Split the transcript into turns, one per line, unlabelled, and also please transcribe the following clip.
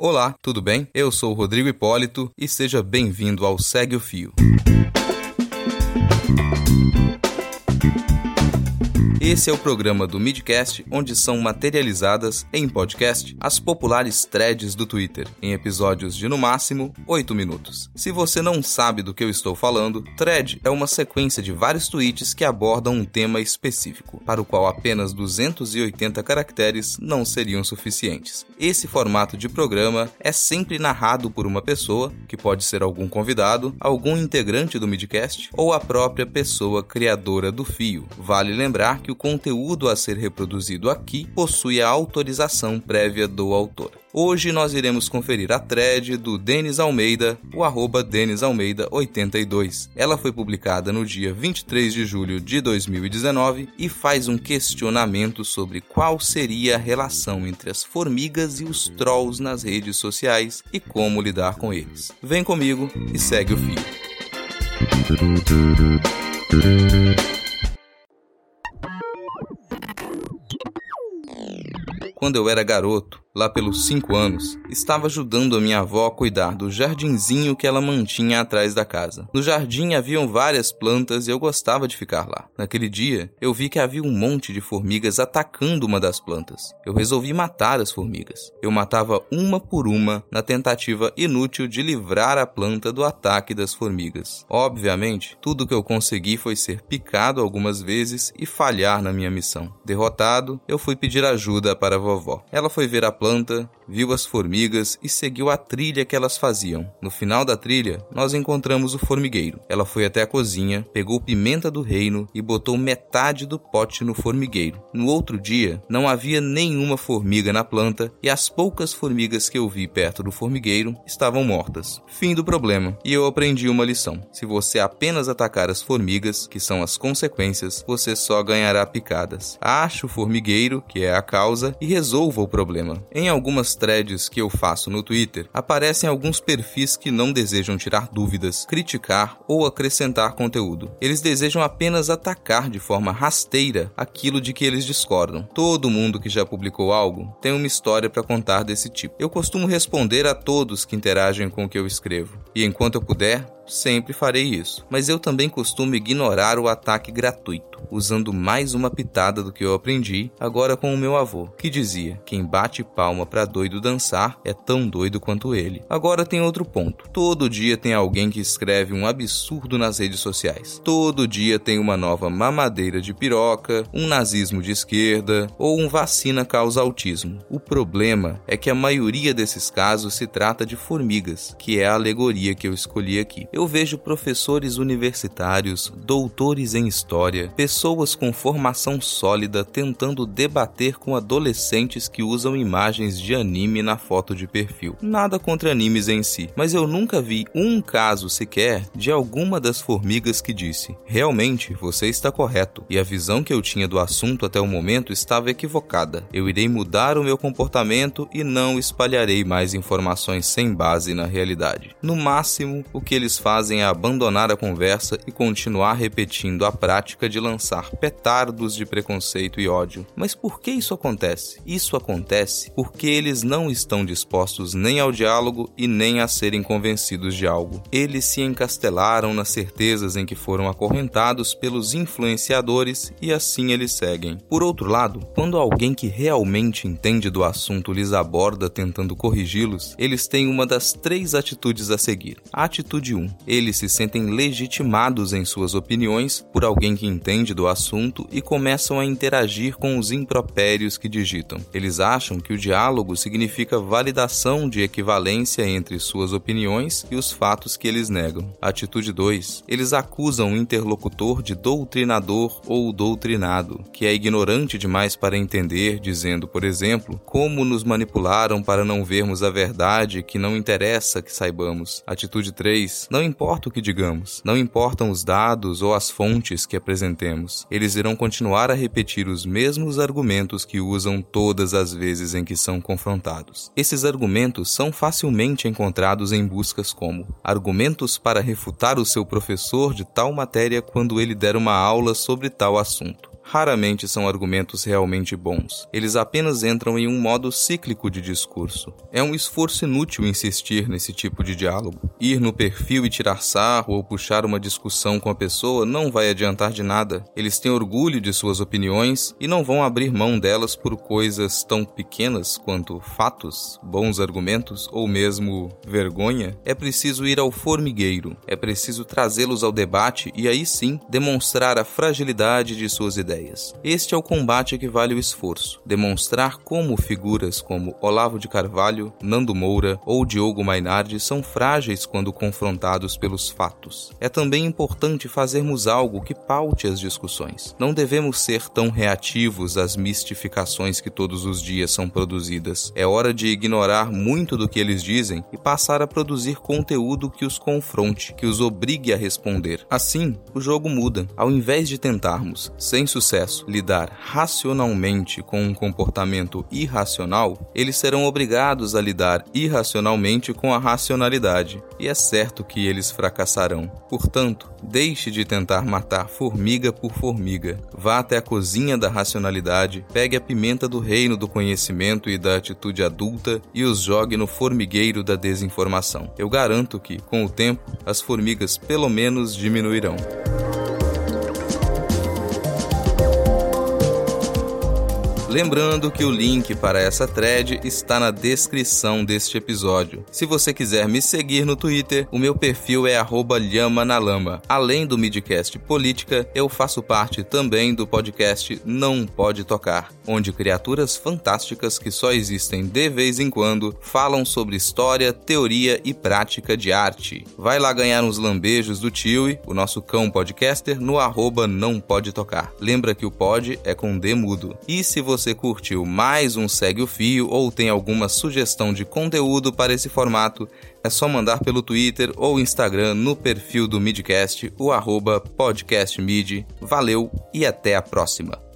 Olá, tudo bem? Eu sou o Rodrigo Hipólito e seja bem-vindo ao Segue o Fio. Esse é o programa do Midcast, onde são materializadas em podcast as populares threads do Twitter, em episódios de no máximo 8 minutos. Se você não sabe do que eu estou falando, thread é uma sequência de vários tweets que abordam um tema específico, para o qual apenas 280 caracteres não seriam suficientes. Esse formato de programa é sempre narrado por uma pessoa, que pode ser algum convidado, algum integrante do Midcast ou a própria pessoa criadora do fio. Vale lembrar que o conteúdo a ser reproduzido aqui possui a autorização prévia do autor. Hoje nós iremos conferir a thread do Denis Almeida, o arroba Denis Almeida 82. Ela foi publicada no dia 23 de julho de 2019 e faz um questionamento sobre qual seria a relação entre as formigas e os trolls nas redes sociais e como lidar com eles. Vem comigo e segue o fio. Quando eu era garoto, lá pelos 5 anos, estava ajudando a minha avó a cuidar do jardinzinho que ela mantinha atrás da casa. No jardim haviam várias plantas e eu gostava de ficar lá. Naquele dia, eu vi que havia um monte de formigas atacando uma das plantas. Eu resolvi matar as formigas. Eu matava uma por uma na tentativa inútil de livrar a planta do ataque das formigas. Obviamente, tudo que eu consegui foi ser picado algumas vezes e falhar na minha missão. Derrotado, eu fui pedir ajuda para a vovó. Ela foi ver a planta, viu as formigas e seguiu a trilha que elas faziam. No final da trilha, nós encontramos o formigueiro. Ela foi até a cozinha, pegou pimenta do reino e botou metade do pote no formigueiro. No outro dia, não havia nenhuma formiga na planta e as poucas formigas que eu vi perto do formigueiro estavam mortas. Fim do problema. E eu aprendi uma lição. Se você apenas atacar as formigas, que são as consequências, você só ganhará picadas. Ache o formigueiro, que é a causa, e resolva o problema. Em algumas threads que eu faço no Twitter, aparecem alguns perfis que não desejam tirar dúvidas, criticar ou acrescentar conteúdo. Eles desejam apenas atacar de forma rasteira aquilo de que eles discordam. Todo mundo que já publicou algo tem uma história para contar desse tipo. Eu costumo responder a todos que interagem com o que eu escrevo, e enquanto eu puder, sempre farei isso. Mas eu também costumo ignorar o ataque gratuito, usando mais uma pitada do que eu aprendi agora com o meu avô, que dizia: quem bate palma para doido dançar é tão doido quanto ele. Agora tem outro ponto. Todo dia tem alguém que escreve um absurdo nas redes sociais. Todo dia tem uma nova mamadeira de piroca, um nazismo de esquerda ou um vacina causa autismo. O problema é que a maioria desses casos se trata de formigas, que é a alegoria que eu escolhi aqui eu vejo professores universitários, doutores em história, pessoas com formação sólida tentando debater com adolescentes que usam imagens de anime na foto de perfil. Nada contra animes em si, mas eu nunca vi um caso sequer de alguma das formigas que disse: realmente você está correto e a visão que eu tinha do assunto até o momento estava equivocada. Eu irei mudar o meu comportamento e não espalharei mais informações sem base na realidade. No máximo, o que eles fazem é abandonar a conversa e continuar repetindo a prática de lançar petardos de preconceito e ódio. Mas por que isso acontece? Isso acontece porque eles não estão dispostos nem ao diálogo e nem a serem convencidos de algo. Eles se encastelaram nas certezas em que foram acorrentados pelos influenciadores e assim eles seguem. Por outro lado, quando alguém que realmente entende do assunto lhes aborda tentando corrigi-los, eles têm uma das três atitudes a seguir. A atitude 1: eles se sentem legitimados em suas opiniões por alguém que entende do assunto e começam a interagir com os impropérios que digitam. Eles acham que o diálogo significa validação de equivalência entre suas opiniões e os fatos que eles negam. Atitude 2. Eles acusam o interlocutor de doutrinador ou doutrinado, que é ignorante demais para entender, dizendo, por exemplo, como nos manipularam para não vermos a verdade que não interessa que saibamos. Atitude 3. Não importa o que digamos, não importam os dados ou as fontes que apresentemos, eles irão continuar a repetir os mesmos argumentos que usam todas as vezes em que são confrontados. Esses argumentos são facilmente encontrados em buscas como argumentos para refutar o seu professor de tal matéria quando ele der uma aula sobre tal assunto raramente são argumentos realmente bons. Eles apenas entram em um modo cíclico de discurso. É um esforço inútil insistir nesse tipo de diálogo. Ir no perfil e tirar sarro ou puxar uma discussão com a pessoa não vai adiantar de nada. Eles têm orgulho de suas opiniões e não vão abrir mão delas por coisas tão pequenas quanto fatos, bons argumentos ou mesmo vergonha. É preciso ir ao formigueiro, é preciso trazê-los ao debate e aí sim demonstrar a fragilidade de suas ideias. Este é o combate que vale o esforço. Demonstrar como figuras como Olavo de Carvalho, Nando Moura ou Diogo Mainardi são frágeis quando confrontados pelos fatos. É também importante fazermos algo que paute as discussões. Não devemos ser tão reativos às mistificações que todos os dias são produzidas. É hora de ignorar muito do que eles dizem e passar a produzir conteúdo que os confronte, que os obrigue a responder. Assim, o jogo muda. Ao invés de tentarmos, sem sucesso, lidar racionalmente com um comportamento irracional, eles serão obrigados a lidar irracionalmente com a racionalidade, e é certo que eles fracassarão. Portanto, deixe de tentar matar formiga por formiga. Vá até a cozinha da racionalidade, pegue a pimenta do reino do conhecimento e da atitude adulta e os jogue no formigueiro da desinformação. Eu garanto que, com o tempo, as formigas pelo menos diminuirão. Lembrando que o link para essa thread está na descrição deste episódio. Se você quiser me seguir no Twitter, o meu perfil é @lhamanalama. Além do midcast Política, eu faço parte também do podcast Não Pode Tocar, onde criaturas fantásticas que só existem de vez em quando falam sobre história, teoria e prática de arte. Vai lá ganhar uns lambejos do Tiwi, o nosso cão podcaster, no arroba Não Pode Tocar. Lembra que o pod é com D mudo. E se você você curtiu mais um Segue o Fio ou tem alguma sugestão de conteúdo para esse formato, é só mandar pelo Twitter ou Instagram no perfil do Midcast, o arroba podcastmid. Valeu e até a próxima!